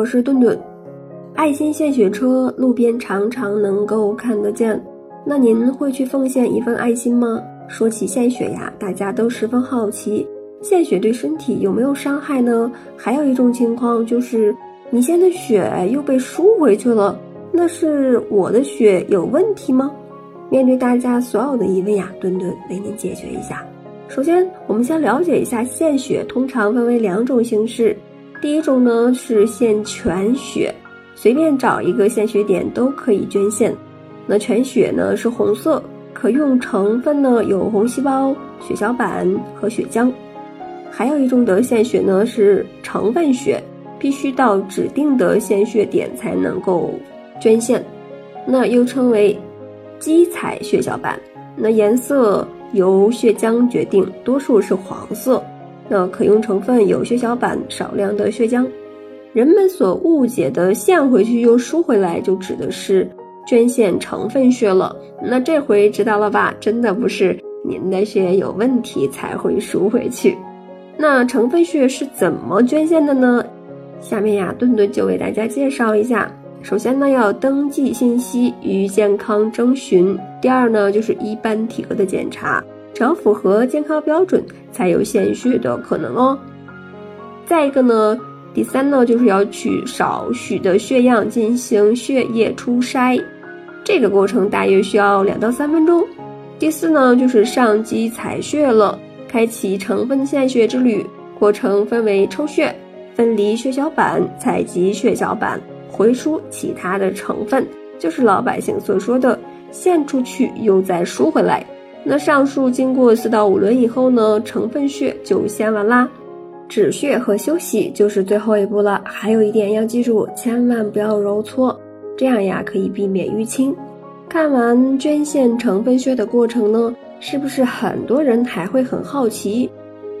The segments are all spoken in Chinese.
我是顿顿。爱心献血车路边常常能够看得见，那您会去奉献一份爱心吗？说起献血呀，大家都十分好奇，献血对身体有没有伤害呢？还有一种情况就是，你献的血又被输回去了，那是我的血有问题吗？面对大家所有的疑问呀，顿顿为您解决一下。首先，我们先了解一下献血，通常分为两种形式。第一种呢是献全血，随便找一个献血点都可以捐献。那全血呢是红色，可用成分呢有红细胞、血小板和血浆。还有一种的献血呢是成分血，必须到指定的献血点才能够捐献。那又称为基彩血小板，那颜色。由血浆决定，多数是黄色。那可用成分有血小板、少量的血浆。人们所误解的献回去又输回来，就指的是捐献成分血了。那这回知道了吧？真的不是您的血有问题才会输回去。那成分血是怎么捐献的呢？下面呀，顿顿就为大家介绍一下。首先呢，要登记信息与健康征询。第二呢，就是一般体格的检查，只要符合健康标准，才有献血的可能哦。再一个呢，第三呢，就是要取少许的血样进行血液初筛，这个过程大约需要两到三分钟。第四呢，就是上机采血了，开启成分献血之旅，过程分为抽血、分离血小板、采集血小板。回输其他的成分，就是老百姓所说的献出去又再输回来。那上述经过四到五轮以后呢，成分血就先完啦。止血和休息就是最后一步了。还有一点要记住，千万不要揉搓，这样呀可以避免淤青。看完捐献成分血的过程呢，是不是很多人还会很好奇？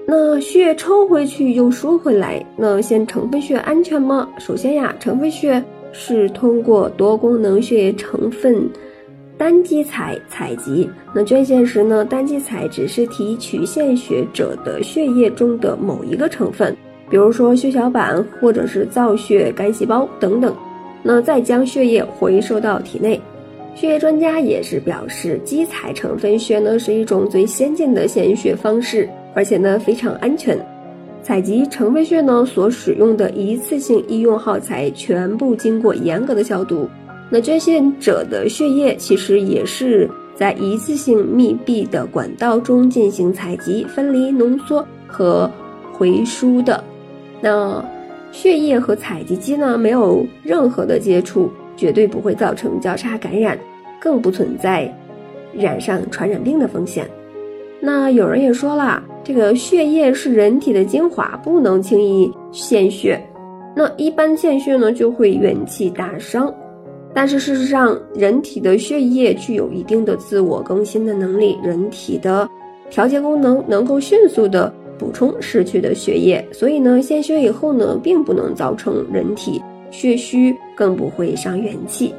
那血抽回去又输回来，那献成分血安全吗？首先呀，成分血是通过多功能血液成分单基采采集。那捐献时呢，单基采只是提取献血者的血液中的某一个成分，比如说血小板或者是造血干细胞等等，那再将血液回收到体内。血液专家也是表示，基采成分血呢是一种最先进的献血方式。而且呢非常安全，采集成分血呢所使用的一次性医用耗材全部经过严格的消毒。那捐献者的血液其实也是在一次性密闭的管道中进行采集、分离、浓缩和回输的。那血液和采集机呢没有任何的接触，绝对不会造成交叉感染，更不存在染上传染病的风险。那有人也说了。这个血液是人体的精华，不能轻易献血。那一般献血呢，就会元气大伤。但是事实上，人体的血液具有一定的自我更新的能力，人体的调节功能能够迅速的补充失去的血液。所以呢，献血以后呢，并不能造成人体血虚，更不会伤元气。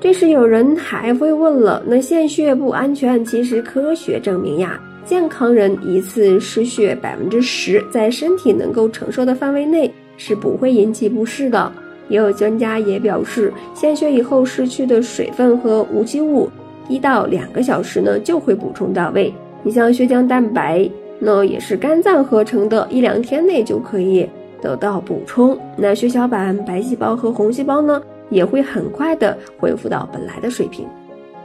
这时有人还会问了，那献血不安全？其实科学证明呀。健康人一次失血百分之十，在身体能够承受的范围内是不会引起不适的。也有专家也表示，献血以后失去的水分和无机物，一到两个小时呢就会补充到位。你像血浆蛋白，那也是肝脏合成的，一两天内就可以得到补充。那血小板、白细胞和红细胞呢，也会很快的恢复到本来的水平。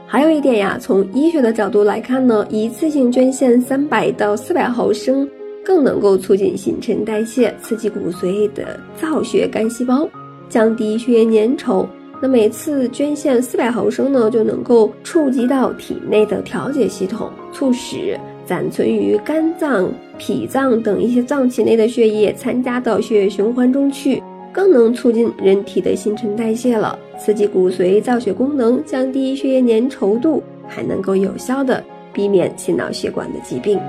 还有一点呀，从医学的角度来看呢，一次性捐献三百到四百毫升，更能够促进新陈代谢，刺激骨髓的造血干细胞，降低血液粘稠。那每次捐献四百毫升呢，就能够触及到体内的调节系统，促使暂存于肝脏、脾脏等一些脏器内的血液参加到血液循环中去。更能促进人体的新陈代谢了，刺激骨髓造血功能，降低血液粘稠度，还能够有效的避免心脑血管的疾病。